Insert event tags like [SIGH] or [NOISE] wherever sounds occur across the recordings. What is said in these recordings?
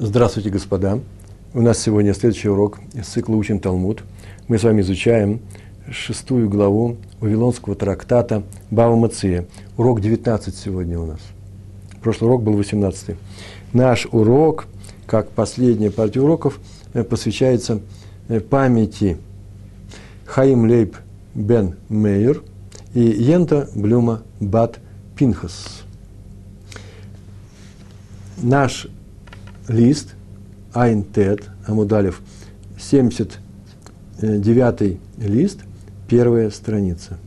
Здравствуйте, господа. У нас сегодня следующий урок из цикла «Учим Талмуд». Мы с вами изучаем шестую главу Вавилонского трактата Бава Мация. Урок 19 сегодня у нас. Прошлый урок был 18. Наш урок, как последняя партия уроков, э, посвящается э, памяти Хаим Лейб бен Мейер и Йента Блюма Бат Пинхас. Наш лист, Айн Тет, Амудалев, 79 лист, первая страница.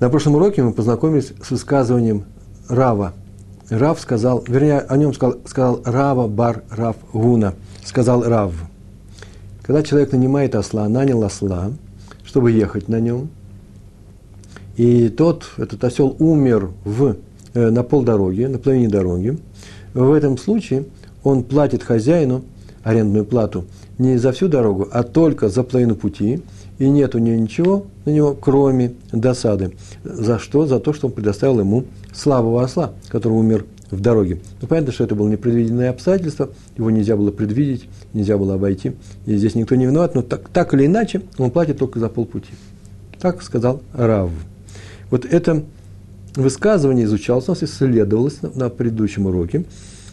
На прошлом уроке мы познакомились с высказыванием Рава. Рав сказал, вернее, о нем сказал, сказал Рава Бар Рав Гуна, сказал Рав. Когда человек нанимает осла, нанял осла, чтобы ехать на нем, и тот, этот осел умер в, э, на полдороги, на половине дороги, в этом случае он платит хозяину арендную плату не за всю дорогу, а только за половину пути, и нет у него ничего на него, кроме досады. За что? За то, что он предоставил ему слабого осла, который умер в дороге. Ну, понятно, что это было непредвиденное обстоятельство, его нельзя было предвидеть, нельзя было обойти, и здесь никто не виноват, но так, так или иначе он платит только за полпути. Так сказал Рав. Вот это высказывание изучалось у нас, исследовалось на, на предыдущем уроке,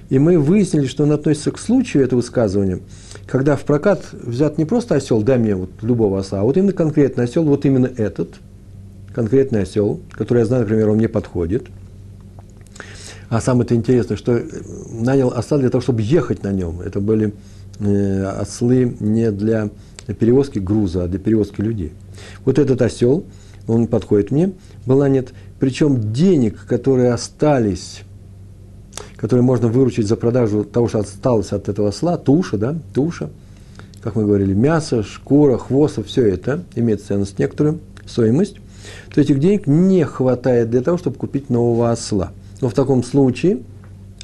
и мы выяснили, что он относится к случаю этого высказывания, когда в прокат взят не просто осел, дай мне вот любого осла, а вот именно конкретный осел, вот именно этот, конкретный осел, который я знаю, например, он мне подходит. А самое это интересное, что нанял осла для того, чтобы ехать на нем. Это были э, ослы не для перевозки груза, а для перевозки людей. Вот этот осел, он подходит мне, была нет. Причем денег, которые остались, которые можно выручить за продажу того, что осталось от этого осла, туша, да, туша, как мы говорили, мясо, шкура, хвост, все это имеет ценность некоторую, стоимость, то этих денег не хватает для того, чтобы купить нового осла. Но в таком случае,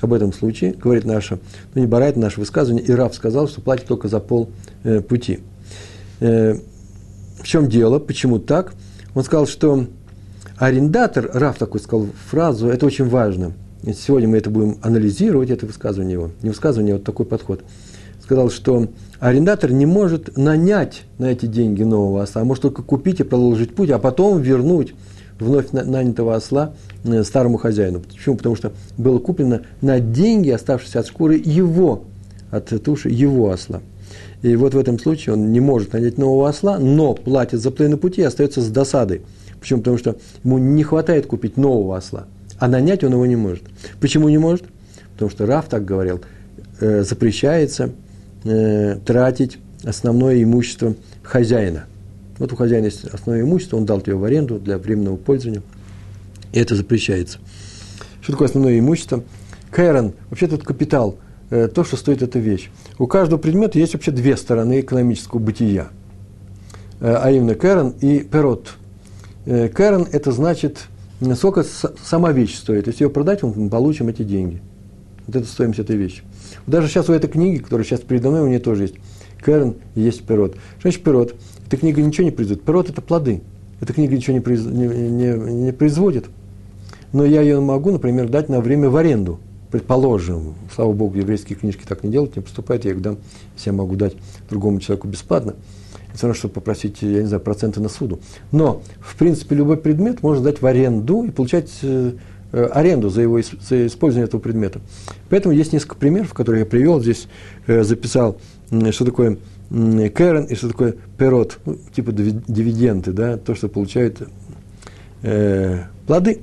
об этом случае, говорит наша, ну не барает наше высказывание, и раб сказал, что платит только за пол э, пути. Э, в чем дело, почему так? Он сказал, что арендатор, Раф такой сказал фразу, это очень важно. Сегодня мы это будем анализировать, это высказывание его. Не высказывание, а вот такой подход. Сказал, что арендатор не может нанять на эти деньги нового осла, а может только купить и продолжить путь, а потом вернуть вновь нанятого осла э, старому хозяину. Почему? Потому что было куплено на деньги, оставшиеся от шкуры его, от туши его осла. И вот в этом случае он не может нанять нового осла, но платит за половину пути и остается с досадой. Почему? Потому что ему не хватает купить нового осла, а нанять он его не может. Почему не может? Потому что Раф так говорил, э, запрещается э, тратить основное имущество хозяина. Вот у хозяина есть основное имущество, он дал его в аренду для временного пользования, и это запрещается. Что такое основное имущество? Кэрон, вообще тут капитал, то, что стоит эта вещь. У каждого предмета есть вообще две стороны экономического бытия, э, а именно Кэрон и Перот – Э, Кэрон – это значит, сколько сама вещь стоит. Если ее продать, мы получим эти деньги. Вот это стоимость этой вещи. Даже сейчас у этой книги, которая сейчас передо мной, у нее тоже есть. Кэрон и есть пирот. Что значит пирот? Эта книга ничего не производит. Пирот – это плоды. Эта книга ничего не, не, не, не производит. Но я ее могу, например, дать на время в аренду. Предположим, слава богу, еврейские книжки так не делают, не поступают, я их дам, я могу дать другому человеку бесплатно все равно, чтобы попросить, я не знаю, проценты на суду. Но, в принципе, любой предмет можно дать в аренду и получать э, э, аренду за его за использование этого предмета. Поэтому есть несколько примеров, которые я привел. Здесь э, записал, что такое Кэрон и что такое перот, ну, типа дивиденды, да, то, что получают э, плоды.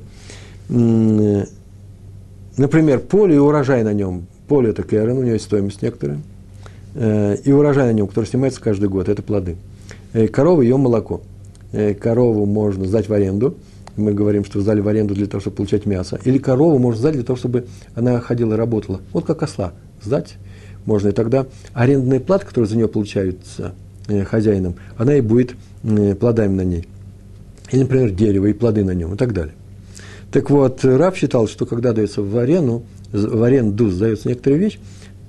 Например, поле и урожай на нем. Поле – это Кэрон, у него есть стоимость некоторая – Э, и урожай на нем, который снимается каждый год, это плоды. Э, корова – ее молоко. Э, корову можно сдать в аренду. Мы говорим, что сдали в аренду для того, чтобы получать мясо. Или корову можно сдать для того, чтобы она ходила и работала. Вот как осла сдать можно. И тогда арендная плата, которая за нее получается хозяином, она и будет плодами на ней. Или, например, дерево и плоды на нем и так далее. Так вот, раб считал, что когда дается в аренду, в аренду сдается некоторая вещь,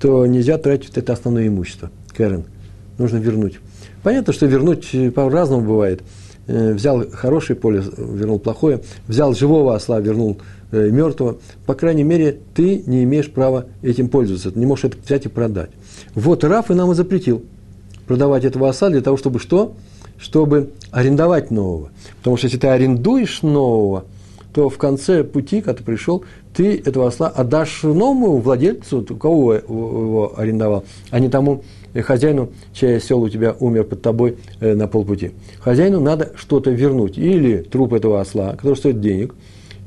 то нельзя тратить это основное имущество, Кэрен. Нужно вернуть. Понятно, что вернуть по-разному бывает. э, взял хорошее поле, вернул плохое, взял живого осла, вернул э, мертвого, по крайней мере, ты не имеешь права этим пользоваться, ты не можешь это взять и продать. Вот Раф и нам и запретил продавать этого осла для того, чтобы что? Чтобы арендовать нового. Потому что если ты арендуешь нового, то в конце пути, когда ты пришел, ты этого осла отдашь новому владельцу, у кого его арендовал, а не тому хозяину, чей осел у тебя умер под тобой э, на полпути. Хозяину надо что-то вернуть. Или труп этого осла, который стоит денег,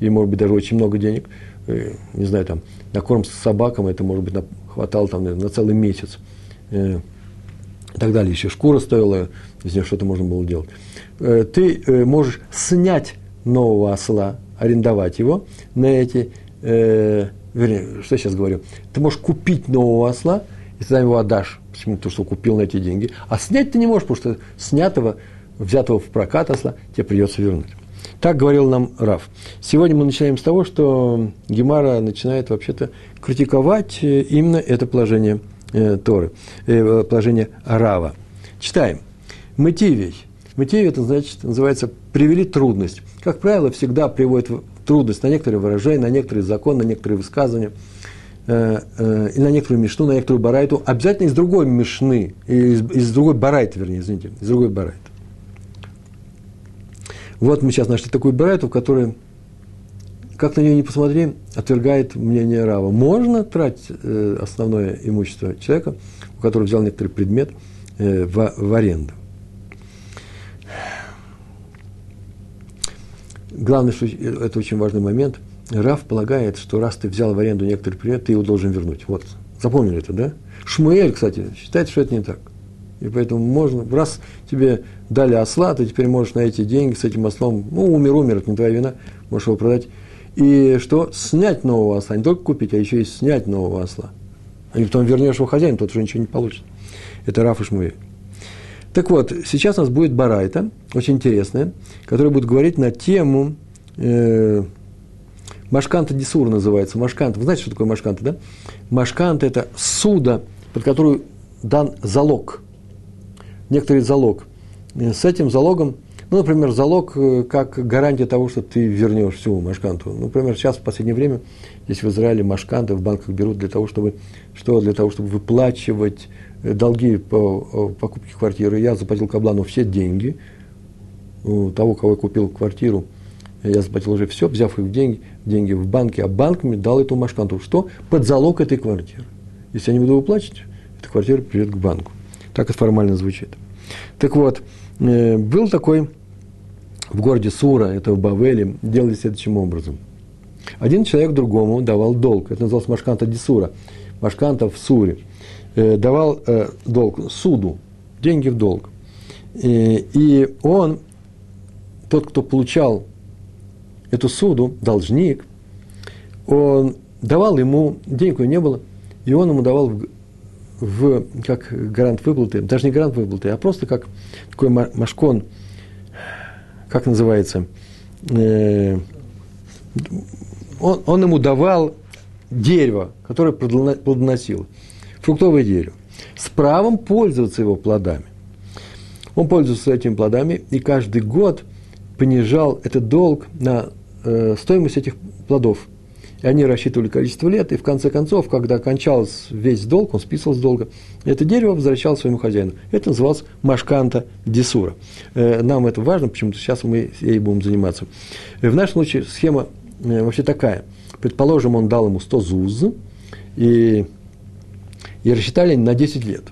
и может быть даже очень много денег, э, не знаю, там, на корм с собакам это, может быть, на, хватало там, на целый месяц. Э, и так далее. Еще шкура стоила, из нее что-то можно было делать. Э, ты э, можешь снять нового осла, арендовать его на эти, э, вернее, что я сейчас говорю, ты можешь купить нового осла, и ты его отдашь, почему? Потому что купил на эти деньги. А снять ты не можешь, потому что снятого, взятого в прокат осла тебе придется вернуть. Так говорил нам Раф. Сегодня мы начинаем с того, что Гемара начинает вообще-то критиковать э, именно это положение э, Торы, э, положение Рава. Читаем. Мотивий. Мотивий, это значит, называется «привели трудность». Как правило, всегда приводит трудность на некоторые выражения, на некоторые законы, на некоторые высказывания, э, э, и на некоторую мишну, на некоторую барайту, обязательно из другой мишны, из, из другой барайты, вернее, извините, из другой барайты. Вот мы сейчас нашли такую барайту, в которой, как на нее не посмотри, отвергает мнение Рава. Можно тратить э, основное имущество человека, у которого взял некоторый предмет, в, в аренду. Главное, что это очень важный момент. Раф полагает, что раз ты взял в аренду некоторый предмет, ты его должен вернуть. Вот, запомнили это, да? Шмуэль, кстати, считает, что это не так. И поэтому можно, раз тебе дали осла, ты теперь можешь на эти деньги с этим ослом, ну, умер, умер, это не твоя вина, можешь его продать. И что? Снять нового осла, не только купить, а еще и снять нового осла. А потом вернешь его хозяину, тот уже ничего не получит. Это Раф и Шмуэль. Так вот, сейчас у нас будет барайта, очень интересная, которая будет говорить на тему э, Машканта Дисур называется. Машканта. Вы знаете, что такое Машканта, да? Машканта – это суда, под которую дан залог. Некоторый залог. Э, с этим залогом, ну, например, залог э, как гарантия того, что ты вернешь всю Машканту. Ну, например, сейчас в последнее время здесь в Израиле Машканты в банках берут для того, чтобы, что, для того, чтобы выплачивать долги по э, покупке квартиры, я заплатил Каблану все деньги, у того, кого я купил квартиру, я заплатил уже все, взяв их деньги, деньги в банке, а банк мне дал эту машканту. Что? Под залог этой квартиры. Если я не буду выплачивать, эта квартира придет к банку. Так это формально звучит. Так вот, э, был такой в городе Сура, это в Бавеле, делали следующим образом. Один человек другому давал долг. Это называлось Машканта Дисура. Машканта в Суре. Э, давал э, долг, суду, деньги в долг. И, и он, тот, кто получал эту суду, должник, он давал ему, денег у него не было, и он ему давал в, в, как гарант выплаты, даже не гарант выплаты, а просто как такой машкон, как называется, э, он, он ему давал дерево, которое плодоносило фруктовое дерево, с правом пользоваться его плодами. Он пользовался этими плодами и каждый год понижал этот долг на э, стоимость этих плодов. И они рассчитывали количество лет, и в конце концов, когда кончался весь долг, он списывал с долга, это дерево возвращалось своему хозяину. Это называлось машканта десура. Э, нам это важно, почему-то сейчас мы ей будем заниматься. Э, в нашем случае схема э, вообще такая. Предположим, он дал ему 100 зуз, и и рассчитали на 10 лет.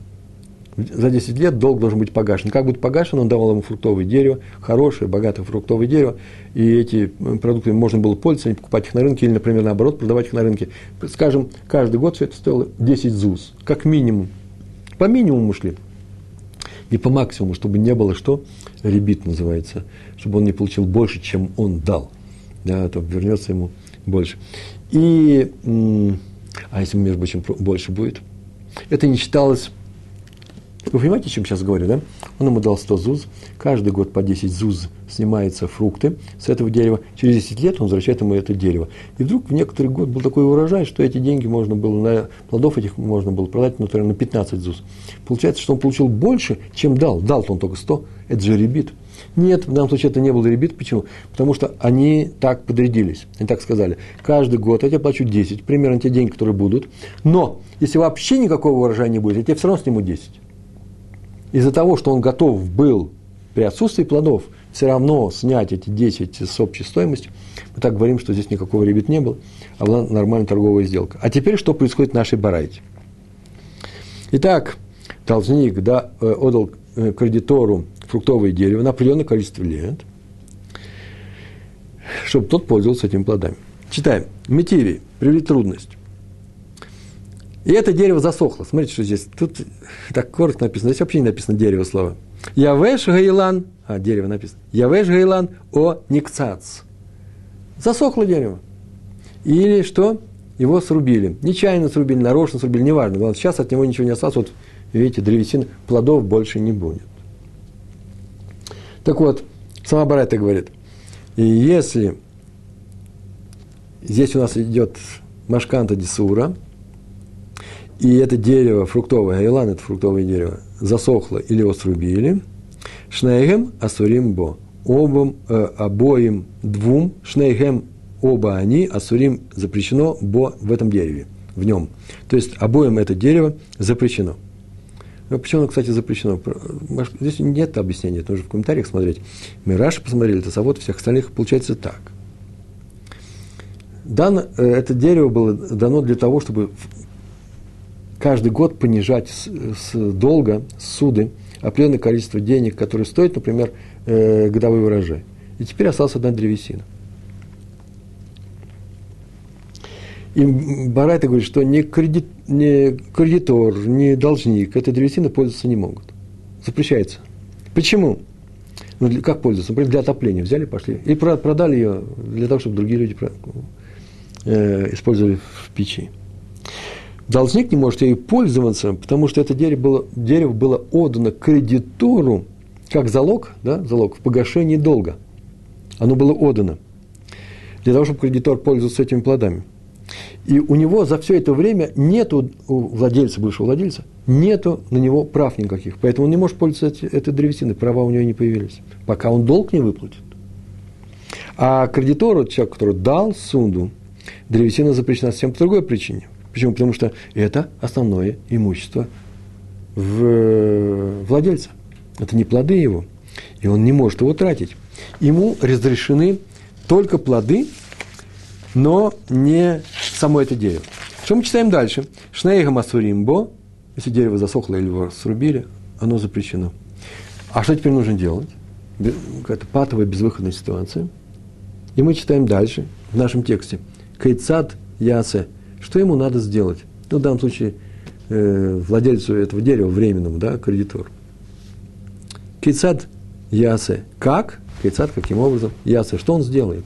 За 10 лет долг должен быть погашен. Как будет погашен, он давал ему фруктовое дерево, хорошее, богатое фруктовое дерево, и эти продукты можно было пользоваться, покупать их на рынке, или, например, наоборот, продавать их на рынке. Скажем, каждый год все это стоило 10 ЗУЗ, как минимум. По минимуму шли. И по максимуму, чтобы не было что? Ребит называется. Чтобы он не получил больше, чем он дал. Да, то вернется ему больше. И, а если, между прочим, больше будет – это не считалось Вы понимаете, о чем сейчас говорю, да? Он ему дал 100 зуз, каждый год по 10 зуз снимаются фрукты с этого дерева, через 10 лет он возвращает ему это дерево. И вдруг в некоторый год был такой урожай, что эти деньги можно было, на плодов этих можно было продать, например, на 15 зуз. Получается, что он получил больше, чем дал. Дал-то он только 100, это же ребит. Нет, в данном случае это не был ребит. Почему? Потому что они так подрядились. Они так сказали. Каждый год я тебе плачу 10, примерно те деньги, которые будут. Но если вообще никакого урожая не будет, я тебе все равно сниму 10. Из-за того, что он готов был при отсутствии плодов все равно снять эти 10 с общей стоимостью, мы так говорим, что здесь никакого ребит не было, а была нормальная торговая сделка. А теперь что происходит в нашей барайте? Итак, должник да, э, отдал э, кредитору фруктовое дерево на определенное количество лет, чтобы тот пользовался этими плодами. Читаем. Метири привели трудность. И это дерево засохло. Смотрите, что здесь. Тут так коротко написано. Здесь вообще не написано дерево слова. Явеш Гайлан. А, дерево написано. Явеш Гайлан о Никцац. Засохло дерево. Или что? Его срубили. Нечаянно срубили, нарочно срубили, неважно. Главное, сейчас от него ничего не осталось. Вот, видите, древесина, плодов больше не будет. Так вот, сама Барайта говорит, и если здесь у нас идет Машканта Дисура, и это дерево фруктовое, айлан – это фруктовое дерево, засохло или его срубили, шнейгем асурим бо. Обом, э, обоим двум, шнейгем оба они, асурим запрещено бо в этом дереве, в нем. То есть обоим это дерево запрещено. Ну, почему оно, кстати, запрещено? Здесь нет объяснения, это нужно в комментариях смотреть. Мы Раши посмотрели, это завод всех остальных, получается так. Дан, э, это дерево было дано для того, чтобы каждый год понижать с, с долга, с суды, определенное количество денег, которые стоят, например, э, годовой урожай. И теперь осталась одна древесина. И Барайта говорит, что ни, кредит, ни кредитор, ни должник этой древесины пользоваться не могут. Запрещается. Почему? Ну, для, как пользоваться? Например, для отопления взяли, пошли. И продали ее для того, чтобы другие люди э, использовали в печи. Должник не может ей пользоваться, потому что это дерево было, дерево было отдано кредитору как залог, да, залог в погашении долга. Оно было отдано для того, чтобы кредитор пользовался этими плодами – и у него за все это время нету, у владельца, бывшего владельца, нету на него прав никаких. Поэтому он не может пользоваться этой древесиной, права у него не появились, пока он долг не выплатит. А кредитору, человек, который дал сунду, древесина запрещена совсем по другой причине. Почему? Потому что это основное имущество в владельца. Это не плоды его. И он не может его тратить. Ему разрешены только плоды, но не само это дерево. Что мы читаем дальше? Шнейга масуримбо, если дерево засохло или его срубили, оно запрещено. А что теперь нужно делать? Какая-то патовая безвыходная ситуация. И мы читаем дальше, в нашем тексте. Кейцат ясе. Что ему надо сделать? Ну, в данном случае, э, владельцу этого дерева, временному, да, кредитор. Кейцат ясе. Как? Кейцат, каким образом? Ясе. Что он сделает?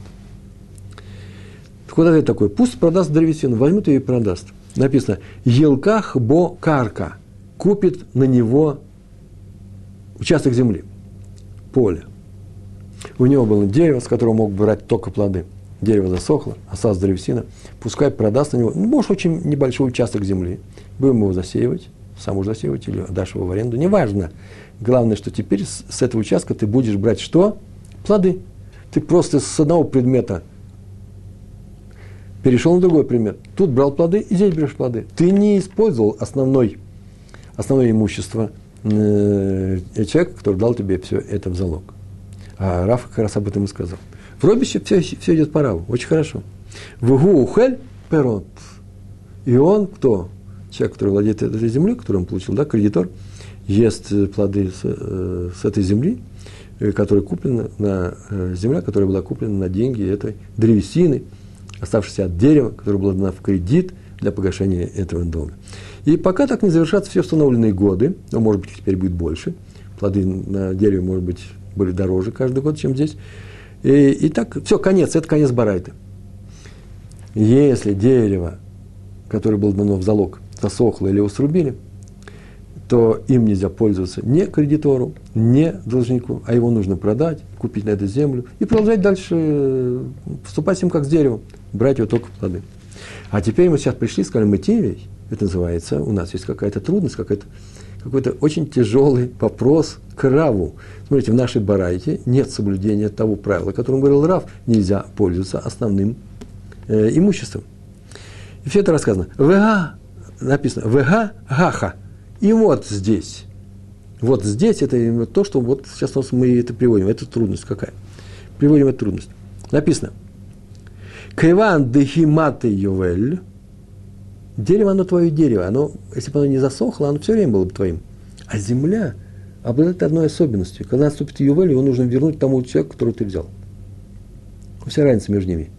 Так вот такой, пусть продаст древесину, возьмет ее и продаст. Написано, елках бо карка, купит на него участок земли, поле. У него было дерево, с которого мог брать только плоды. Дерево засохло, осталась древесина. Пускай продаст на него, ну, может, очень небольшой участок земли. Будем его засеивать, сам уже засеивать или отдашь его в аренду, неважно. Главное, что теперь с, с этого участка ты будешь брать что? Плоды. Ты просто с одного предмета перешел на другой предмет. Тут брал плоды, и здесь берешь плоды. Ты не использовал основной, основное имущество э, человека, который дал тебе все это в залог. А Раф как раз об этом и сказал. В робище все, все идет по раву, очень хорошо. В ухель перот. И он кто? Человек, который владеет этой землей, которую он получил, да, кредитор, ест плоды с, э, с этой земли, э, которая куплена на э, земля, которая была куплена на деньги этой древесины – оставшийся от дерева, которое было дано в кредит для погашения этого долга. И пока так не завершатся все установленные годы, но, может быть, теперь будет больше, плоды на дереве, может быть, были дороже каждый год, чем здесь. И, и так, все, конец, это конец Барайта. Если дерево, которое было дано в залог, засохло или его срубили, то им нельзя пользоваться не кредитору, не должнику, а его нужно продать, купить на эту землю и продолжать дальше э, поступать с ним как с деревом, брать его только плоды. А теперь мы сейчас пришли, сказали, мы Тивей, это называется, у нас есть какая-то трудность, какая-то какой-то очень тяжелый вопрос к Раву. Смотрите, в нашей барайте нет соблюдения того правила, о котором говорил Рав, нельзя пользоваться основным э, имуществом. И все это рассказано. ВГ, написано, ВГ Гаха. И вот здесь. Вот здесь это то, что вот сейчас мы это приводим. Это трудность какая? Приводим эту трудность. Написано. Кайван дехиматы ювель Дерево, оно твое дерево. Оно, если бы оно не засохло, оно все время было бы твоим. А земля обладает одной особенностью. Когда наступит ювель, его нужно вернуть тому человеку, которого ты взял. Вся разница между ними.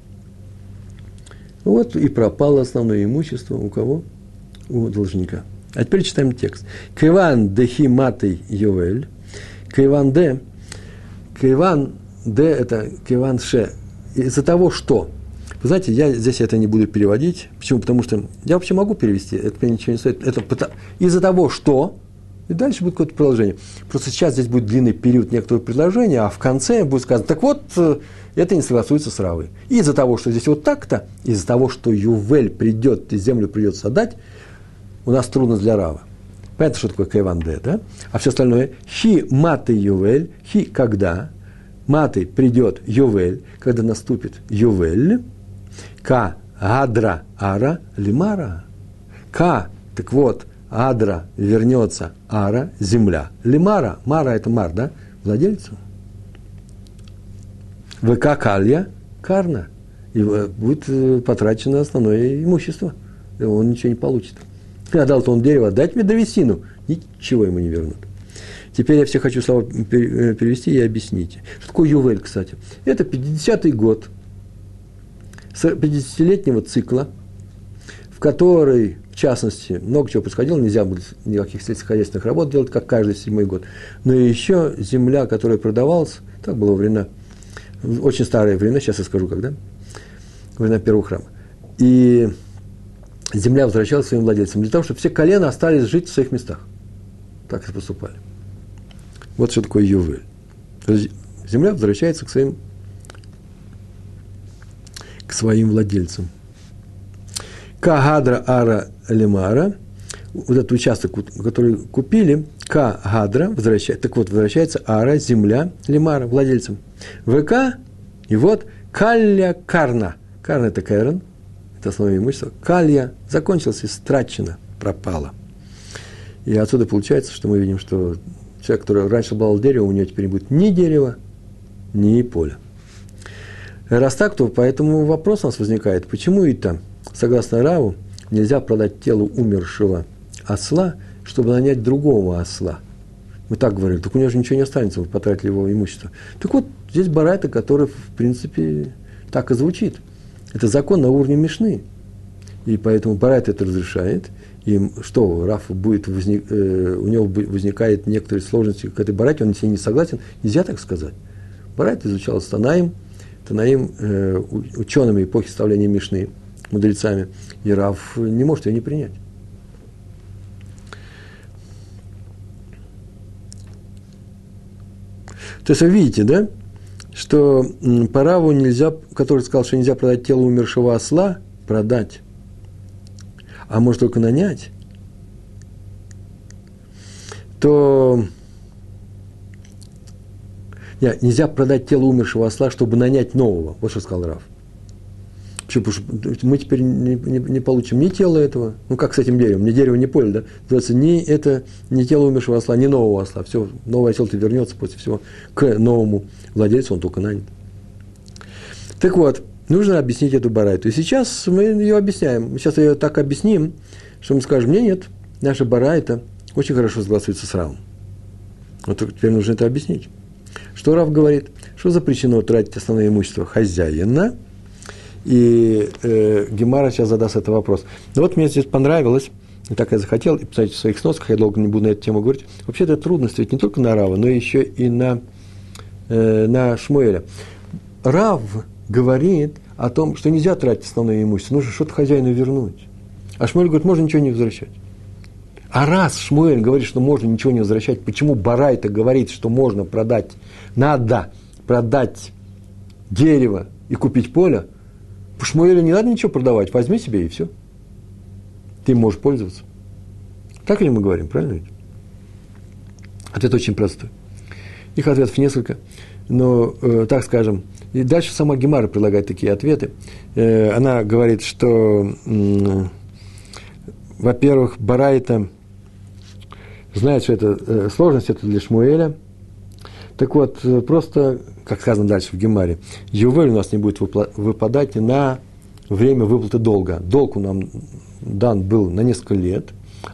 Вот и пропало основное имущество у кого? У должника. А теперь читаем текст. Криван дехи матый ювель. Криван де. Криван де это криван ше. Из-за того, что вы знаете, я здесь это не буду переводить. Почему? Потому что я вообще могу перевести, это мне ничего не стоит. Это из-за того, что, и дальше будет какое-то продолжение. Просто сейчас здесь будет длинный период некоторого предложения, а в конце будет сказано, так вот, э, это не согласуется с Равой. И из-за того, что здесь вот так-то, из-за того, что Ювель придет, и землю придется отдать, у нас трудность для Рава. Понятно, что такое Кайванде, да? А все остальное, хи маты Ювель, хи когда, маты придет Ювель, когда наступит Ювель, Ка адра ара лимара. Ка, так вот, адра вернется ара, земля. Лимара, мара это мар, да, владельцу. ВК калья карна. И э, будет э, потрачено основное имущество. Он ничего не получит. Отдал-то он дерево, дать мне древесину. Ничего ему не вернут. Теперь я все хочу слова э, перевести и объясните. Что такое Ювель, кстати? Это 50-й год – 50-летнего цикла, в который, частности, много чего происходило, нельзя было никаких сельскохозяйственных работ делать, как каждый седьмой год. Но еще земля, которая продавалась, так было времена, очень старые времена, сейчас я скажу, когда, времена первого храма. И земля возвращалась своим владельцам, для того, чтобы все колена остались жить в своих местах. Так и поступали. Вот что такое ювель. Земля возвращается к своим к своим владельцам. Кагадра ара лемара, вот этот участок, который купили, Кагадра, возвращается, так вот, возвращается ара, земля, лемара, владельцам. ВК, и вот калья карна. Карна – это кэрон, это основное имущество. Калья закончилась, истрачено, пропало. И отсюда получается, что мы видим, что человек, который раньше был дерево, у него теперь будет ни дерева, ни поля. Раз так, то поэтому вопрос у нас возникает, почему это, согласно Раву, нельзя продать телу умершего осла, чтобы нанять другого осла. Мы так говорили, так у него же ничего не останется, вы потратили его имущество. Так вот, здесь барайта, который, в принципе, так и звучит. Это закон на уровне Мишны. И поэтому барайт это разрешает. И что, Раф будет возник, э, у него возникает некоторые сложности к этой барайте, он с ней не согласен, нельзя так сказать. Барайт изучал Станаем, Танаим, э, учеными эпохи составления Мишны, мудрецами, и Рав не может ее не принять. То есть вы видите, да, что по Раву нельзя, который сказал, что нельзя продать тело умершего осла, продать, а может только нанять, то Нельзя продать тело умершего осла, чтобы нанять нового. Вот что сказал Раф. Почему? Потому что мы теперь не, не, не получим ни тело этого, ну как с этим деревом, ни дерево, ни поле, да? Называется, ни это, ни тело умершего осла, ни нового осла. Все, новый осел-то вернется после всего к новому владельцу, он только нанят. Так вот, нужно объяснить эту барайту. И сейчас мы ее объясняем. Сейчас ее так объясним, что мы скажем, нет, нет, наша барайта очень хорошо согласуется с Равом. Вот теперь нужно это объяснить. Что Рав говорит? Что запрещено тратить основное имущество хозяина? И э, Гемара сейчас задаст этот вопрос. Но вот мне здесь понравилось, и так я захотел, и посмотрите, в своих сносках, я долго не буду на эту тему говорить. Вообще это трудность ведь не только на Рава, но еще и на, э, на Шмуэля. Рав говорит о том, что нельзя тратить основное имущество, нужно что-то хозяину вернуть. А Шмуэль говорит, можно ничего не возвращать. А раз Шмуэль говорит, что можно ничего не возвращать, почему Барайта говорит, что можно продать, надо продать дерево и купить поле, по Шмуэлю не надо ничего продавать, возьми себе и все. Ты можешь пользоваться. Так ли мы говорим, правильно ведь? Ответ очень простой. Их ответов несколько, но, э, так скажем, и дальше сама Гемара предлагает такие ответы. Э, она говорит, что, э, во-первых, Барайта знает, что это э, сложность, это для Шмуэля. Так вот, э, просто, как сказано дальше в Гемаре, Ювель у нас не будет выпадать на время выплаты долга. Долг у нам дан был на несколько лет,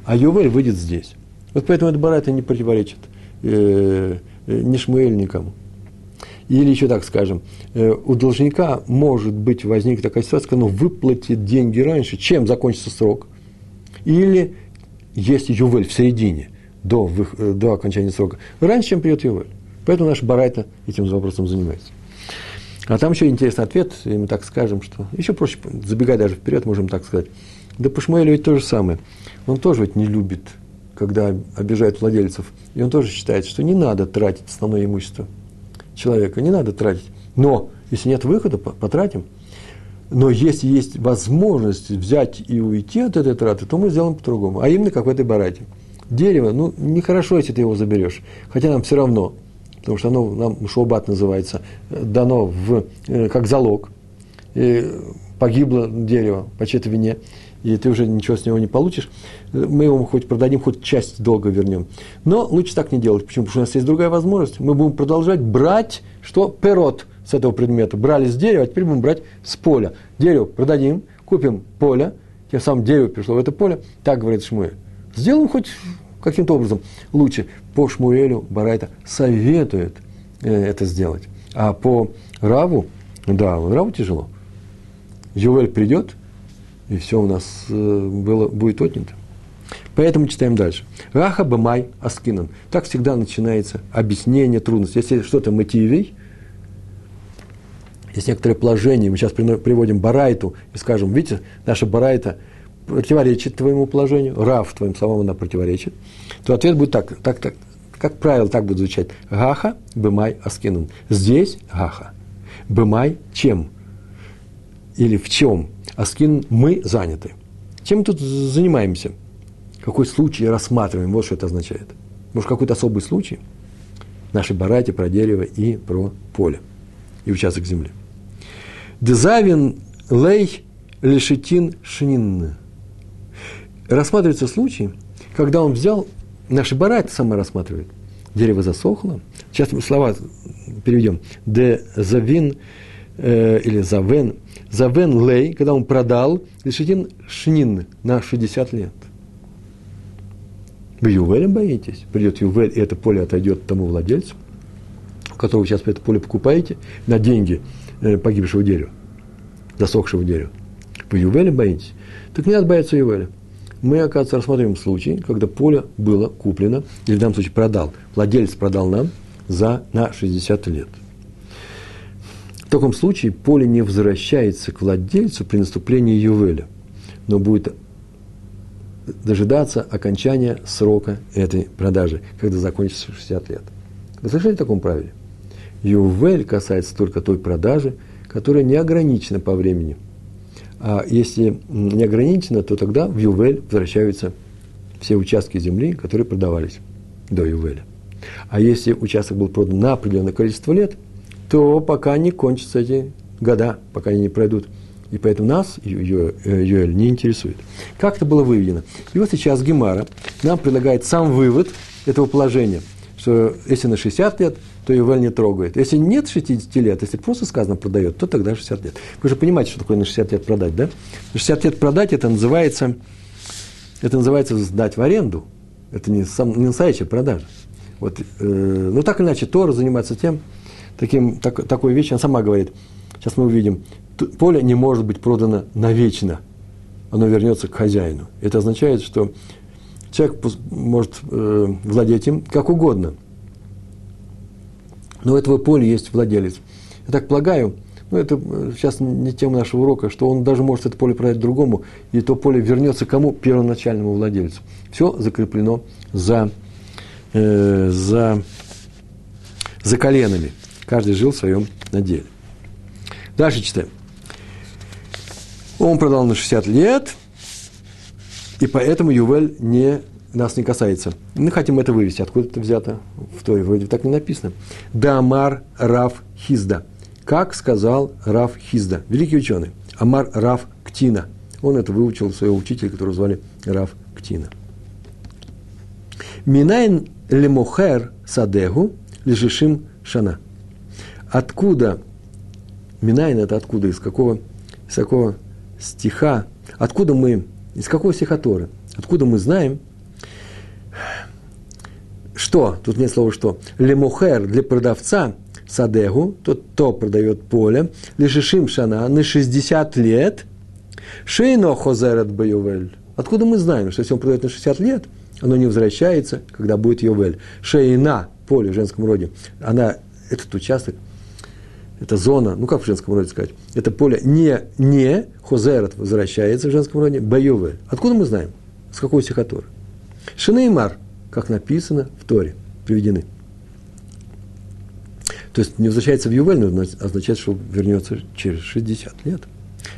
а Ювель выйдет здесь. Вот поэтому это Барайта не противоречит э, э, ни Шмуэль никому. Или еще так скажем, э, у должника может быть возникнет такая ситуация, когда он выплатит деньги раньше, чем закончится срок. Или есть ювель в середине, до, э, до окончания срока, раньше, чем придет ювель. Поэтому наш Барайта этим вопросом занимается. А там еще интересный ответ, и мы так скажем, что еще проще, забегая даже вперед, можем так сказать. Да по Шмуэлю ведь то же самое. Он тоже ведь не любит, когда обижает владельцев. И он тоже считает, что не надо тратить основное имущество человека, не надо тратить. Но если нет выхода, потратим. Но если есть возможность взять и уйти от этой траты, то мы сделаем по-другому. А именно, как в этой барате. Дерево, ну, нехорошо, если ты его заберешь. Хотя нам все равно, потому что оно, нам шоубат называется, дано в, э, как залог. И погибло дерево по чьей-то вине и ты уже ничего с него не получишь, мы его хоть продадим, хоть часть долга вернем. Но лучше так не делать. Почему? Потому что у нас есть другая возможность. Мы будем продолжать брать, что перот с этого предмета. Брали с дерева, а теперь будем брать с поля. Дерево продадим, купим поле, тем самым дерево пришло в это поле. Так говорит Шмуэль. Сделаем хоть каким-то образом лучше. По Шмуэлю Барайта советует э, это сделать. А по Раву, да, Раву тяжело. Ювель придет – и все у нас э, было, будет отнято. Поэтому читаем дальше. Раха бамай аскинан. Так всегда начинается объяснение трудностей. Если что-то мотивей, есть некоторое положение, мы сейчас приводим барайту и скажем, видите, наша барайта противоречит твоему положению, рав твоим словам она противоречит, то ответ будет так, так, так, как правило, так будет звучать. Гаха, бымай, аскинан. Здесь гаха. Бымай чем? Или в чем? Аскин мы заняты. Чем мы тут занимаемся? Какой случай рассматриваем? Вот что это означает. Может, какой-то особый случай? Наши барати про дерево и про поле. И участок земли. Дезавин лей лешетин шинин. Рассматривается случай, когда он взял, наши барати сама рассматривает, дерево засохло. Сейчас мы слова переведем. Де завин э, или завен за Вен Лей, когда он продал Лишитин Шнин на 60 лет. Вы Ювелем боитесь? Придет Ювель, и это поле отойдет тому владельцу, у которого вы сейчас это поле покупаете, на деньги э, погибшего дерева, засохшего дерева. Вы Ювелем боитесь? Так не надо бояться Ювеля. Мы, оказывается, рассматриваем случай, когда поле было куплено, или в данном случае продал. Владелец продал нам за, на 60 лет – в таком случае поле не возвращается к владельцу при наступлении Ювеля, но будет дожидаться окончания срока этой продажи, когда закончится 60 лет. Вы слышали о таком правиле? Ювель касается только той продажи, которая не ограничена по времени. А если не ограничена, то тогда в Ювель возвращаются все участки земли, которые продавались до Ювеля. А если участок был продан на определенное количество лет, то пока не кончатся эти года, пока они не пройдут. И поэтому нас Юэль не интересует. Как это было выведено? И вот сейчас Гемара нам предлагает сам вывод этого положения, что если на 60 лет, то Юэль не трогает. Если нет 60 лет, если просто сказано продает, то тогда 60 лет. Вы же понимаете, что такое на 60 лет продать, да? На 60 лет продать, это называется, это называется сдать в аренду. Это не, сам, не настоящая продажа. Вот, э, ну, так или иначе, Тора занимается тем, таким, так, такой вещью, она сама говорит, сейчас мы увидим, поле не может быть продано навечно, оно вернется к хозяину. Это означает, что человек может э, владеть им как угодно, но у этого поля есть владелец. Я так полагаю, ну, это э, сейчас не тема нашего урока, что он даже может это поле продать другому, и то поле вернется кому? Первоначальному владельцу. Все закреплено за, э, за, за коленами. Каждый жил в своем наделе. Дальше читаем. Он продал на 60 лет, и поэтому Ювель не, нас не касается. Мы хотим это вывести. Откуда это взято в Торе? Вроде так не написано. Дамар Раф Хизда. Как сказал Раф Хизда, великий ученый. Амар Раф Ктина. Он это выучил своего учителя, которого звали Раф Ктина. Минайн лемохер садегу лежишим шана. Откуда, Минайн это откуда, из какого, из какого стиха, откуда мы, из какого стиха откуда мы знаем, что, тут нет слова что, лемухер для продавца садегу, тот, кто продает поле, лишишим шана на 60 лет, шейно хозерет баювель. Откуда мы знаем, что если он продает на 60 лет, оно не возвращается, когда будет ювель. Шейна, поле в женском роде, она, этот участок, это зона, ну как в женском роде сказать, это поле не, не хозерет возвращается в женском роде, баювель. Откуда мы знаем? С какого стихотора? Шинеймар, как написано в Торе, приведены. То есть не возвращается в Ювель, но означает, что вернется через 60 лет.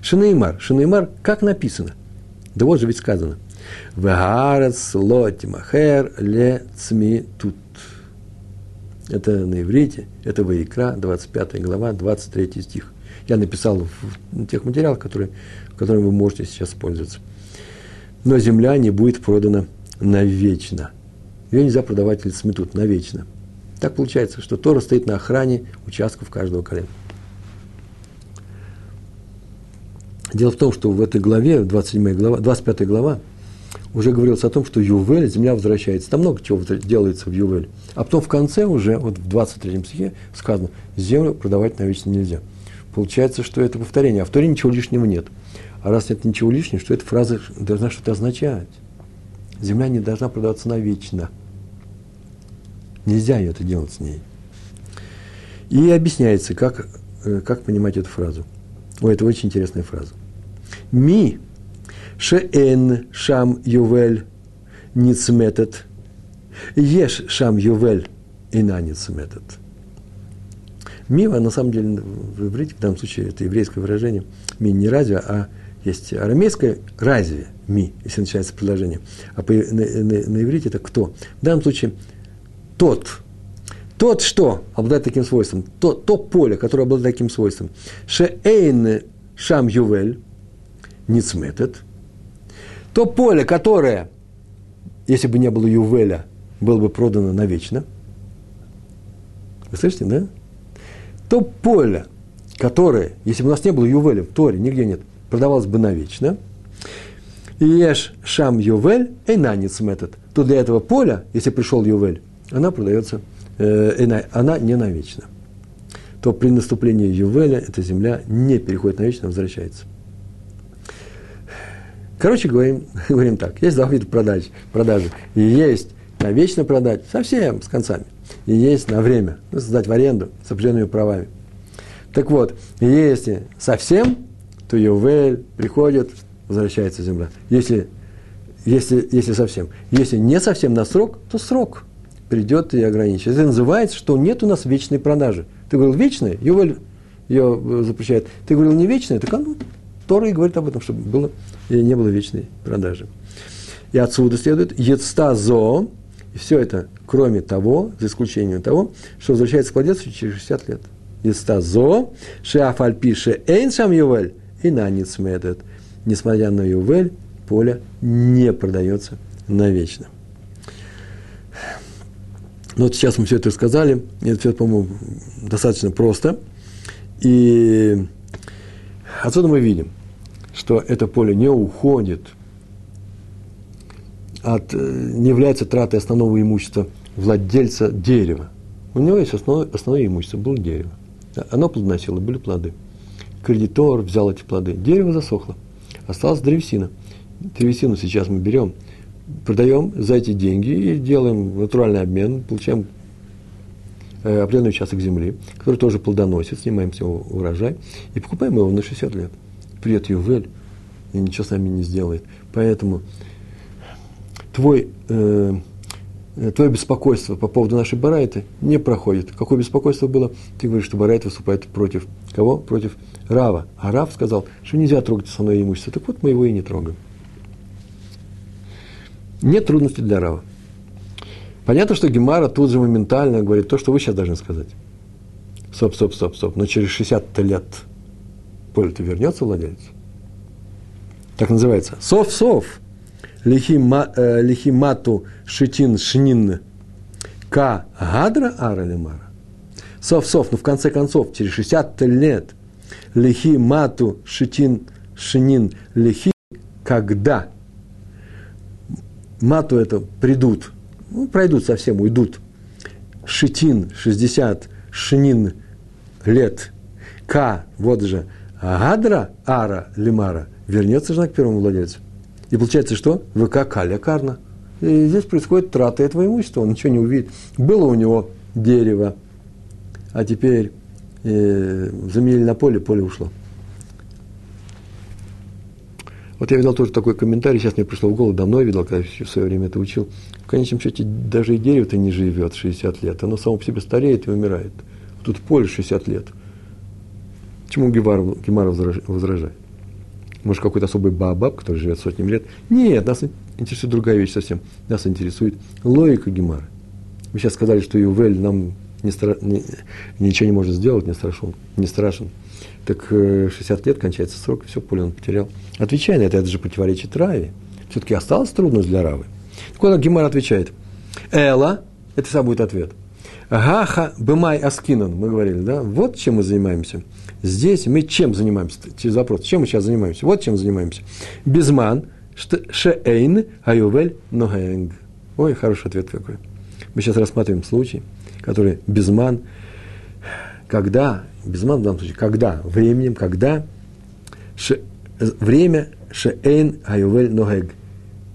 Шинеймар. Шинеймар, как написано? Да вот же ведь сказано. Вегарец лотимахер ле тут. Это на иврите, это Ваикра, 25 глава, 23 стих. Я написал в тех материалах, которые, которыми вы можете сейчас пользоваться. Но земля не будет продана навечно. Ее нельзя продавать лицемитут навечно. Так получается, что Тора стоит на охране участков каждого колена. Дело в том, что в этой главе, 27 глава, 25 глава, уже говорилось о том, что Ювель, земля возвращается. Там много чего делается в Ювель. А потом в конце уже, вот в 23 стихе сказано, землю продавать навечно нельзя. Получается, что это повторение. А в Торе ничего лишнего нет. А раз нет ничего лишнего, что эта фраза должна что-то означать. Земля не должна продаваться навечно. Нельзя это делать с ней. И объясняется, как, э, как понимать эту фразу. Ой, это очень интересная фраза. Ми шеэн шам ювель ницметет. Еш шам ювель и на ницметет. Мива, на самом деле, в иврите, в данном случае, это еврейское выражение. Ми не разве, а есть арамейское разве, ми, если начинается предложение. А по, на, на, на иврите это кто? В данном случае тот, тот, что обладает таким свойством, то, то поле, которое обладает таким свойством, шеэйн шам ювель, ницметет, то поле, которое, если бы не было ювеля, было бы продано навечно. Вы слышите, да? То поле, которое, если бы у нас не было ювеля в Торе, нигде нет, продавалось бы навечно. Еш шам ювель, эйна ницметет. То для этого поля, если пришел ювель, она продается, э, она не навечно. То при наступлении Ювеля эта земля не переходит навечно, а возвращается. Короче, говорим, [LAUGHS] говорим так. Есть два вида продаж, продажи. Есть навечно продать, совсем с концами. И есть на время, ну, сдать в аренду с определенными правами. Так вот, если совсем, то Ювель приходит, возвращается земля. Если, если, если совсем. Если не совсем на срок, то срок придет и ограничит. Это называется, что нет у нас вечной продажи. Ты говорил вечная, Ювель ее э, запрещает. Ты говорил не вечная, так оно Тора и говорит об этом, чтобы было, и не было вечной продажи. И отсюда следует ецтазо, и все это, кроме того, за исключением того, что возвращается к владельцу через 60 лет. Ецтазо, шеафальпише эйн шам ювель, и на ницмедет. Несмотря на ювель, поле не продается навечно. Ну, вот сейчас мы все это сказали, и это все, по-моему, достаточно просто. И отсюда мы видим, что это поле не уходит от, э, не является тратой основного имущества владельца дерева. У него есть основное, основное имущество, было дерево. Оно плодоносило, были плоды. Кредитор взял эти плоды. Дерево засохло. Осталась древесина. Древесину сейчас мы берем – продаем за эти деньги и делаем натуральный обмен, получаем э, определенный участок земли, который тоже плодоносит, снимаем с него урожай и покупаем его на 60 лет. Придет Ювель и ничего с нами не сделает. Поэтому твой, э, твое беспокойство по поводу нашей барайты не проходит. Какое беспокойство было? Ты говоришь, что барайт выступает против кого? Против Рава. А Рав сказал, что нельзя трогать основное имущество. Так вот, мы его и не трогаем. Нет трудностей для Рава. Понятно, что Гемара тут же моментально говорит то, что вы сейчас должны сказать. Стоп, стоп, стоп, стоп. Но через 60 лет поле-то вернется владелец. Так называется. Сов-сов. Э, лихимату шитин шнин. Ка гадра ара лимара. Сов-сов, ну в конце концов, через 60 лет. Лихи мату шитин шинин лихи, когда? Мату это придут, ну, пройдут совсем, уйдут. Шитин 60, шинин лет, к, вот же, гадра, ара, лимара, вернется жена к первому владельцу. И получается что? ВК каля карна. И здесь происходит трата этого имущества, он ничего не увидит. Было у него дерево, а теперь э, заменили на поле, поле ушло. Вот я видел тоже такой комментарий, сейчас мне пришло в голову, давно я видел, когда в свое время это учил. В конечном счете, даже и дерево-то не живет 60 лет, оно само по себе стареет и умирает. Тут поле 60 лет. Чему Гемар, Гемар возражает? Может, какой-то особый бабаб, который живет сотнями лет? Нет, нас интересует другая вещь совсем. Нас интересует логика Гемара. Вы сейчас сказали, что Ювель нам не стра... не, ничего не может сделать, не страшен. Не страшен. Так 60 э, лет кончается срок, все, поле он потерял. Отвечая на это, это же противоречит Раве. Все-таки осталась трудность для Равы. Так вот, Гимар отвечает. Эла, это сам будет ответ. Гаха бымай аскинан, мы говорили, да? Вот чем мы занимаемся. Здесь мы чем занимаемся? Через вопрос. Чем мы сейчас занимаемся? Вот чем занимаемся. Безман, шеэйн, аювель, ногэнг. Ой, хороший ответ какой. Мы сейчас рассматриваем случай, который безман, когда, безман в данном случае, когда, временем, когда, ше, время шеэйн, аювель, ногэг.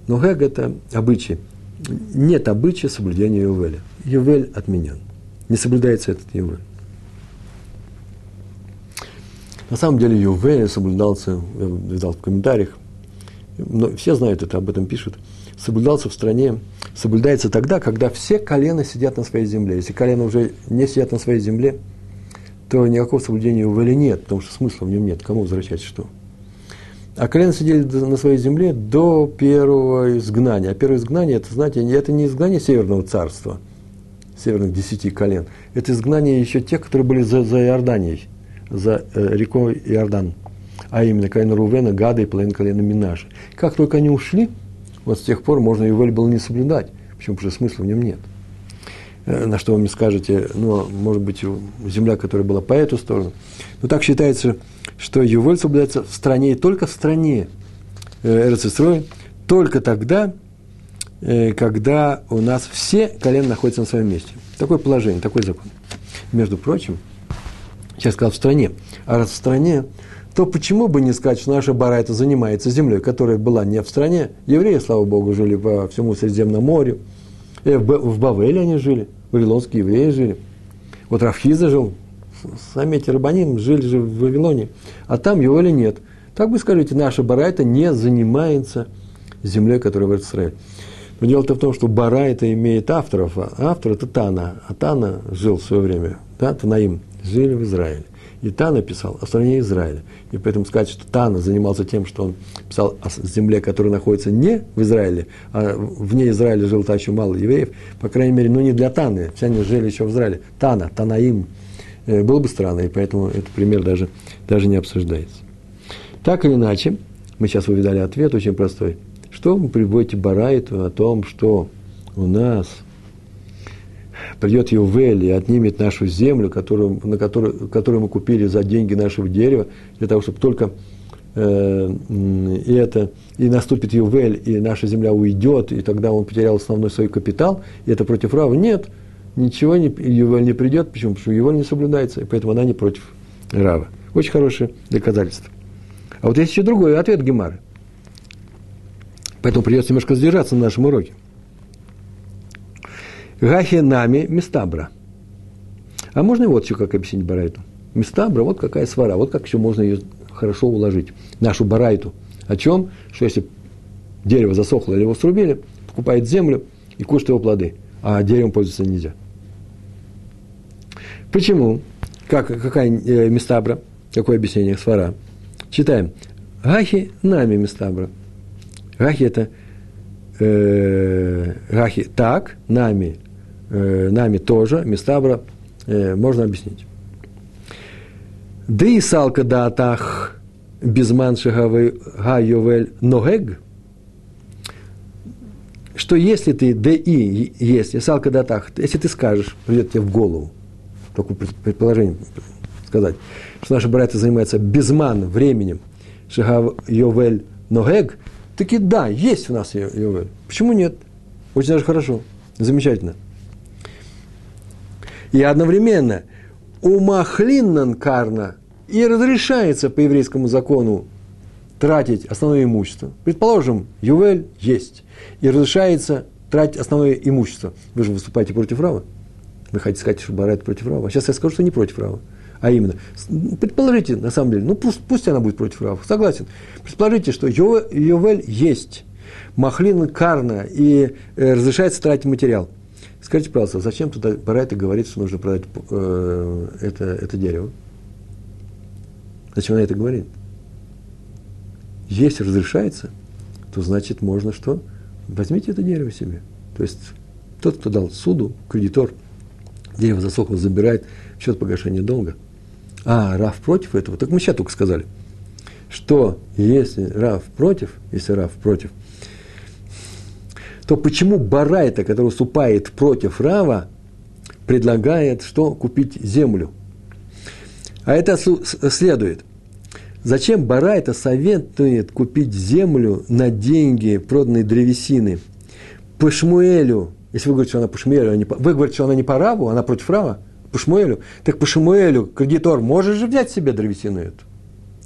Ногэг – это обычай. Нет обычая соблюдения Ювеля. Ювель отменен. Не соблюдается этот Ювель. На самом деле Ювель соблюдался, я видал в комментариях, но все знают это, об этом пишут, соблюдался в стране, соблюдается тогда, когда все колена сидят на своей земле. Если колено уже не сидят на своей земле, то никакого соблюдения Ювеля нет, потому что смысла в нем нет. Кому возвращать что? А колено сидели на своей земле до первого изгнания. А первое изгнание, это, знаете, это не изгнание Северного царства, северных десяти колен. Это изгнание еще тех, которые были за, за Иорданией, за э, рекой Иордан. А именно колено Рувена, Гада и половина колена Минаши. Как только они ушли, вот с тех пор можно Ювель было не соблюдать. Почему? Потому смысла в нем нет. Э, на что вы мне скажете, ну, может быть, земля, которая была по эту сторону. Но так считается, что Ювель соблюдается в стране и только в стране э, Эрцистрой, только тогда, когда у нас все колена находятся на своем месте. Такое положение, такой закон. Между прочим, сейчас сказал в стране, а раз в стране, то почему бы не сказать, что наша Барайта занимается землей, которая была не в стране? Евреи, слава Богу, жили по всему Средиземному морю. Э, в Бавеле они жили, вавилонские евреи жили. Вот Рафхиза жил сами эти рабаним жили же в Вавилоне, а там его или нет. Так вы скажите, наша Барайта не занимается землей, которая в Израиле. Но дело-то в том, что Барайта имеет авторов, а автор это Тана, а Тана жил в свое время, да, Танаим, жили в Израиле. И Тана писал о стране Израиля. И поэтому сказать, что Тана занимался тем, что он писал о земле, которая находится не в Израиле, а вне Израиля жил то еще мало евреев, по крайней мере, ну не для Таны, все они жили еще в Израиле. Тана, Танаим – Э, было бы странно, и поэтому этот пример даже, даже не обсуждается. Так или иначе, мы сейчас увидали ответ очень простой. Что вы приводите Барайту о том, что у нас придет Ювель и отнимет нашу землю, которую, на которую, которую мы купили за деньги нашего дерева, для того, чтобы только э, и это, и наступит Ювель, и наша земля уйдет, и тогда он потерял основной свой капитал, и это против Рава. Нет – ничего не, его не придет. Почему? Потому что его не соблюдается, и поэтому она не против Рава. Очень хорошее доказательство. А вот есть еще другой ответ Гемары. Поэтому придется немножко сдержаться на нашем уроке. Гахи нами местабра. А можно вот еще как объяснить барайту. Местабра, вот какая свара, вот как еще можно ее хорошо уложить. Нашу барайту. О чем? Что если дерево засохло или его срубили, покупает землю и кушает его плоды, а деревом пользоваться нельзя. Почему? Как, какая э, местабра? Какое объяснение свара? Читаем. Гахи нами местабра. Гахи это э, гахи так, нами, э, нами тоже, местабра э, можно объяснить. Да и салка датах безман га йовель ногег, что если ты да и если салка датах, если ты скажешь, придет тебе в голову, такое предположение сказать, что наши братья занимаются безман временем, шага йовель ногег, таки да, есть у нас йовель. Почему нет? Очень даже хорошо, замечательно. И одновременно умахлиннан карна и разрешается по еврейскому закону тратить основное имущество. Предположим, ювель есть, и разрешается тратить основное имущество. Вы же выступаете против Рава. Вы хотите сказать, что Барайт против Рава. А сейчас я скажу, что не против Рава. А именно, предположите, на самом деле, ну пусть, пусть она будет против Рава, согласен. Предположите, что Йовель есть, Махлин Карна, и э, разрешается тратить материал. Скажите, пожалуйста, зачем туда Барайта говорит, что нужно продать э, это, это дерево? Зачем она это говорит? Если разрешается, то значит можно что? Возьмите это дерево себе. То есть тот, кто дал суду, кредитор, дерево засохло, забирает в счет погашения долга. А Раф против этого, так мы сейчас только сказали, что если Раф против, если Раф против, то почему Барайта, который уступает против Рава, предлагает что? Купить землю – а это следует. Зачем Барайта советует купить землю на деньги проданной древесины? По Шмуэлю, если вы говорите, что она по Шмуэлю, а не по, вы говорите, что она не по Раву, она против Рава, по Шмуэлю, так по Шмуэлю кредитор может же взять себе древесину эту.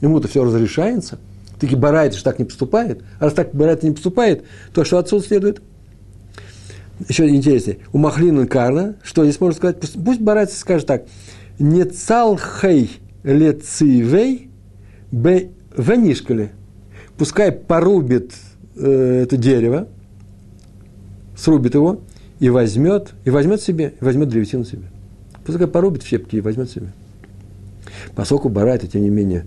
Ему-то все разрешается. Таки Барайт же так не поступает. А раз так Барайт не поступает, то что отсюда следует? Еще интереснее. У Махлина Карна, что здесь можно сказать? Пусть, пусть Барайт скажет так – не цалхей лецивей б ванишкали. Пускай порубит э, это дерево, срубит его и возьмет, и возьмет себе, и возьмет древесину себе. Пускай порубит в щепки и возьмет себе. Поскольку Барайта, тем не менее,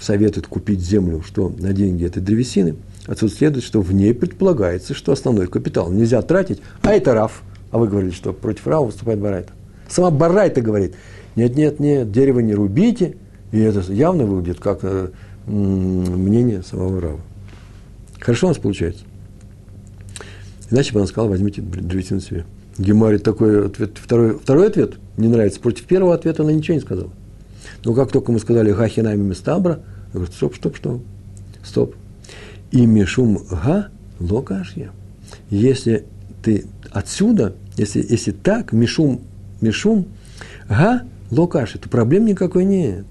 советует купить землю, что на деньги этой древесины, отсюда следует, что в ней предполагается, что основной капитал нельзя тратить, а это РАФ. А вы говорили, что против РАФа выступает Барайта. Сама Барайта говорит, нет, нет, нет, дерево не рубите. И это явно выглядит как э, мнение самого Рава. Хорошо у нас получается. Иначе бы он сказал, возьмите древесину себе. Гемари такой ответ, второй, второй ответ не нравится. Против первого ответа она ничего не сказала. Но как только мы сказали «гахинами местабра», я говорю, стоп, стоп, стоп, стоп. И мишум га локашья. Если ты отсюда, если, если так, мишум, мишум га Локаши, то проблем никакой нет.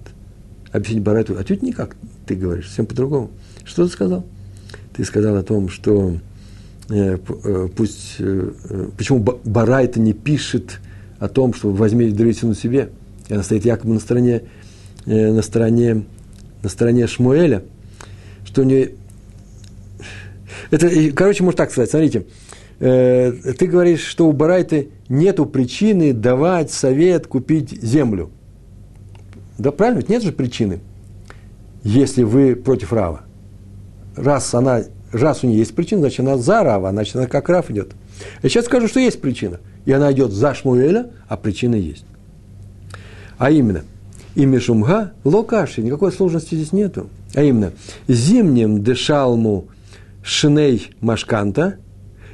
Объяснить Барайту, а тут никак, ты говоришь, совсем по-другому. Что ты сказал? Ты сказал о том, что э, э, пусть, э, э почему Барайта не пишет о том, что возьми древесину себе, и она стоит якобы на стороне, э, на стороне, на стороне Шмуэля, что у нее... [LAUGHS] Это, короче, можно так сказать, смотрите, э, ты говоришь, что у Барайты нету причины давать совет купить землю. Да правильно, ведь нет же причины, если вы против Рава. Раз, она, раз у нее есть причина, значит, она за Рава, значит, она как Рав идет. Я сейчас скажу, что есть причина. И она идет за Шмуэля, а причина есть. А именно, и Мишумга локаши, никакой сложности здесь нету. А именно, зимним дешалму шиней машканта –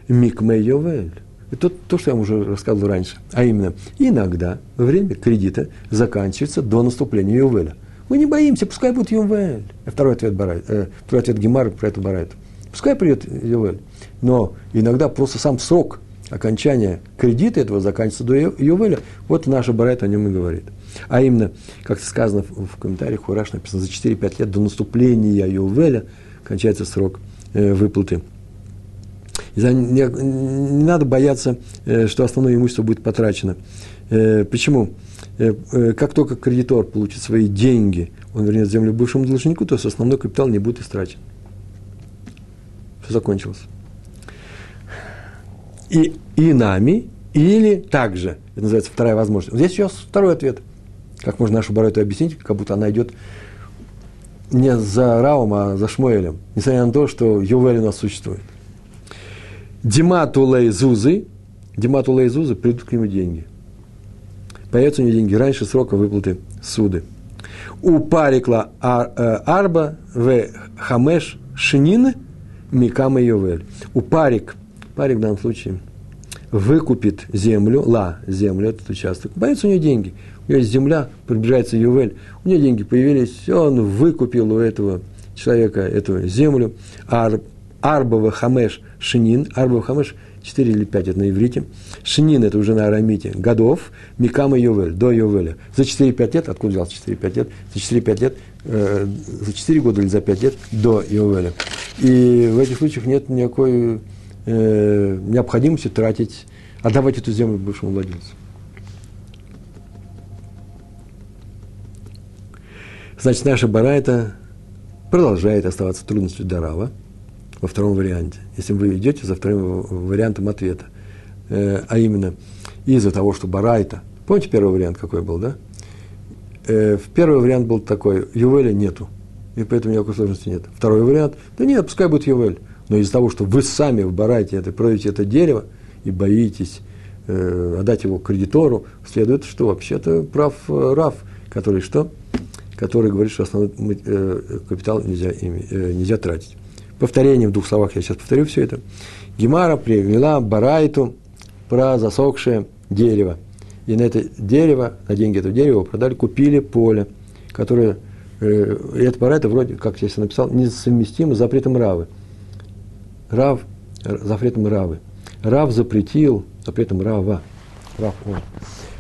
Микме Йовель. Это то, что я вам уже рассказывал раньше. А именно, иногда время кредита заканчивается до наступления Йовеля. Мы не боимся, пускай будет Йовель. Второй ответ, Барайт, э, второй ответ Гемара про это Барайт. Пускай придет Йовель. Но иногда просто сам срок окончания кредита этого заканчивается до Йовеля. Вот наша Барайт о нем и говорит. А именно, как сказано в комментариях, Хураш написано, за 4-5 лет до наступления Йовеля кончается срок э, выплаты не, надо бояться, э, что основное имущество будет потрачено. Э, почему? Как только кредитор получит свои деньги, он вернет землю бывшему должнику, то есть основной капитал не будет истрачен. Все закончилось. И, и нами, или также, это называется вторая возможность. Вот здесь сейчас второй ответ. Как можно нашу Барайту объяснить, как будто она идет не за Равом, а за Шмуэлем, несмотря на то, что Ювель у нас существует. Димату Лейзузы, Димату Лейзузы придут к нему деньги. Появятся у него деньги раньше срока выплаты суды. У парикла ар, э, арба в хамеш шинин микама Ювель. У парик, парик в данном случае, выкупит землю, ла, землю, этот участок. Появятся у него деньги – него есть земля, приближается Ювель, у него деньги появились, он выкупил у этого человека эту землю, Ар, Арбова Хамеш Шинин, Арбова Хамеш 4 или 5, это на иврите. Шинин, это уже на арамите, годов, Микама Ювель, до Ювеля. За 4-5 лет, откуда взялся 4-5 лет? За 4-5 лет, э, за 4 года или за 5 лет до Ювеля. И в этих случаях нет никакой э, необходимости тратить, отдавать эту землю бывшему владельцу. Значит, наша барайта продолжает оставаться трудностью для Рава во втором варианте. Если вы идете за вторым вариантом ответа, э, а именно из-за того, что барайта, помните первый вариант какой был, да? Э, первый вариант был такой, Ювеля нету, и поэтому никакой сложности нет. Второй вариант, да нет, пускай будет Ювель, но из-за того, что вы сами в барайте это, продаете это дерево и боитесь э, отдать его кредитору, следует, что вообще-то прав э, Рав, который что? Который говорит, что основной э, капитал нельзя, э, нельзя тратить. Повторение в двух словах, я сейчас повторю все это. Гемара привела Барайту про засохшее дерево. И на это дерево, на деньги этого дерева продали, купили поле, которое, э, и это Барайта вроде, как я написал, несовместимо с запретом Равы. Рав, запретом Равы. Рав запретил, запретом Рава, Рав, он,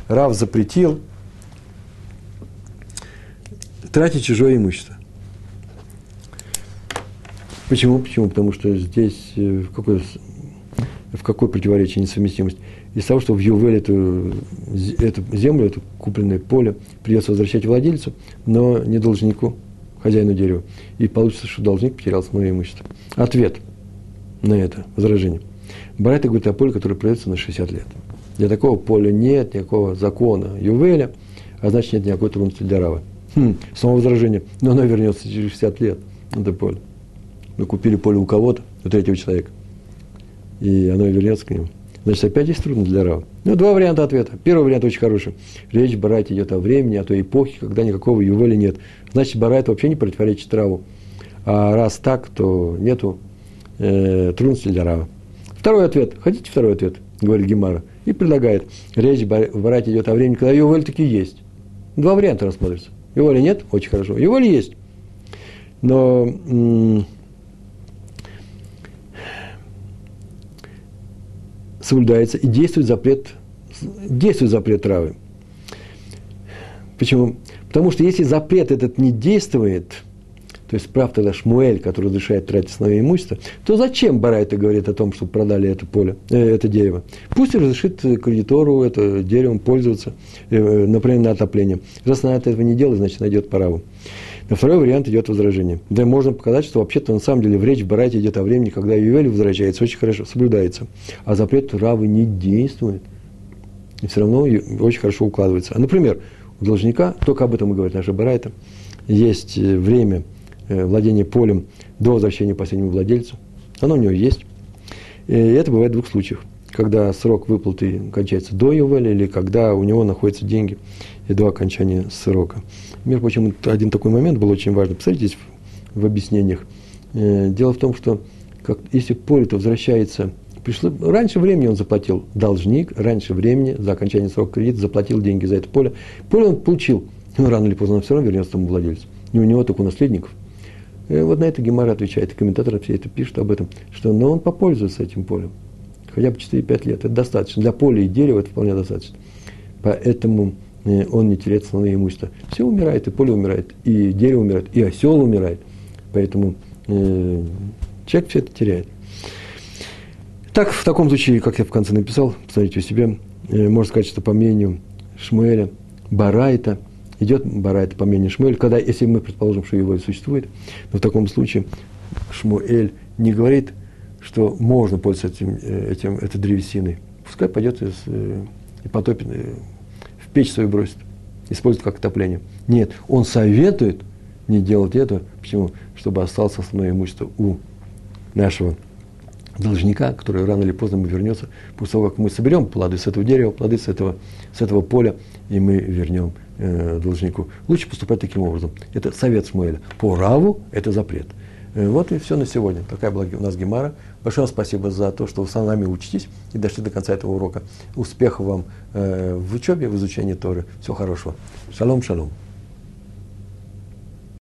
Рав запретил тратить чужое имущество. Почему? Почему? Потому что здесь э, в какой, в какой противоречие несовместимость? Из того, что в Ювель эту, эту землю, это купленное поле придется возвращать владельцу, но не должнику, хозяину дерева. И получится, что должник потерял основное имущество. Ответ на это возражение. Барайта говорит о поле, которое продается на 60 лет. Для такого поля нет никакого закона Ювеля, а значит нет никакой трудности для Рава. Хм, снова возражение. Но оно вернется через 60 лет, это поле. Мы купили поле у кого-то, у третьего человека. И оно вернется к нему. Значит, опять есть трудно для Рава. Ну, два варианта ответа. Первый вариант очень хороший. Речь Барайт идет о времени, о той эпохе, когда никакого ювеля нет. Значит, Барайт вообще не противоречит Раву. А раз так, то нету э, трудностей для Рава. Второй ответ. Хотите второй ответ? Говорит Гемара. И предлагает. Речь в идет о времени, когда ювель таки есть. Два варианта рассмотрится. Его ли нет? Очень хорошо. Его ли есть? Но соблюдается и действует запрет, действует запрет травы. Почему? Потому что если запрет этот не действует, то есть прав тогда Шмуэль, который разрешает тратить основное имущество, то зачем Барайта говорит о том, чтобы продали это поле, э, это дерево? Пусть разрешит кредитору это деревом пользоваться, э, например, на отопление. Раз она этого не делает, значит, найдет праву. На второй вариант идет возражение. Да можно показать, что вообще-то на самом деле в речь в Барайте идет о времени, когда Ювель возвращается, очень хорошо соблюдается. А запрет Равы не действует. И все равно очень хорошо укладывается. А, например, у должника, только об этом и говорит наша Барайта, есть э, время – Э, владение полем до возвращения последнему владельцу. Оно у него есть. И это бывает в двух случаях. Когда срок выплаты кончается до Ювеля или когда у него находятся деньги и до окончания срока. Между прочим, один такой момент был очень важный. Посмотрите в, в объяснениях. Э, дело в том, что как, если поле-то возвращается пришло, раньше времени он заплатил, должник, раньше времени, за окончание срока кредита, заплатил деньги за это поле. Поле он получил, но рано или поздно он все равно вернется тому владельцу. Не у него, только у наследников – и э, вот на это Гемара отвечает, и комментаторы все это пишут об этом, что но он попользуется этим полем. Хотя бы 4-5 лет. Это достаточно. Для поля и дерева это вполне достаточно. Поэтому э, он не теряет основное имущество. Все умирает, и поле умирает, и дерево умирает, и осел умирает. Поэтому э, человек все это теряет. Так, в таком случае, как я в конце написал, посмотрите у себя, э, можно сказать, что по мнению Шмуэля, Барайта, идет Барайта по мнению Шмуэля, когда, если мы предположим, что его и существует, но в таком случае Шмуэль не говорит, что можно пользоваться этим, э, этим, этой древесиной. Пускай пойдет из, и потопит, в печь свою бросит, использует как отопление. Нет, он советует не делать это. Почему? Чтобы осталось основное имущество у нашего должника, который рано или поздно ему вернется, после того, как мы соберем плоды с этого дерева, плоды с этого, с этого поля, и мы вернем э, должнику. Лучше поступать таким образом. Это совет Шмуэля. По Раву это запрет. Э, вот и все на сегодня. Такая была у нас Гемара. Большое спасибо за то, что вы с нами учитесь и дошли до конца этого урока. Успехов вам э, в учебе, в изучении Торы. Всего хорошего. Шалом, шалом.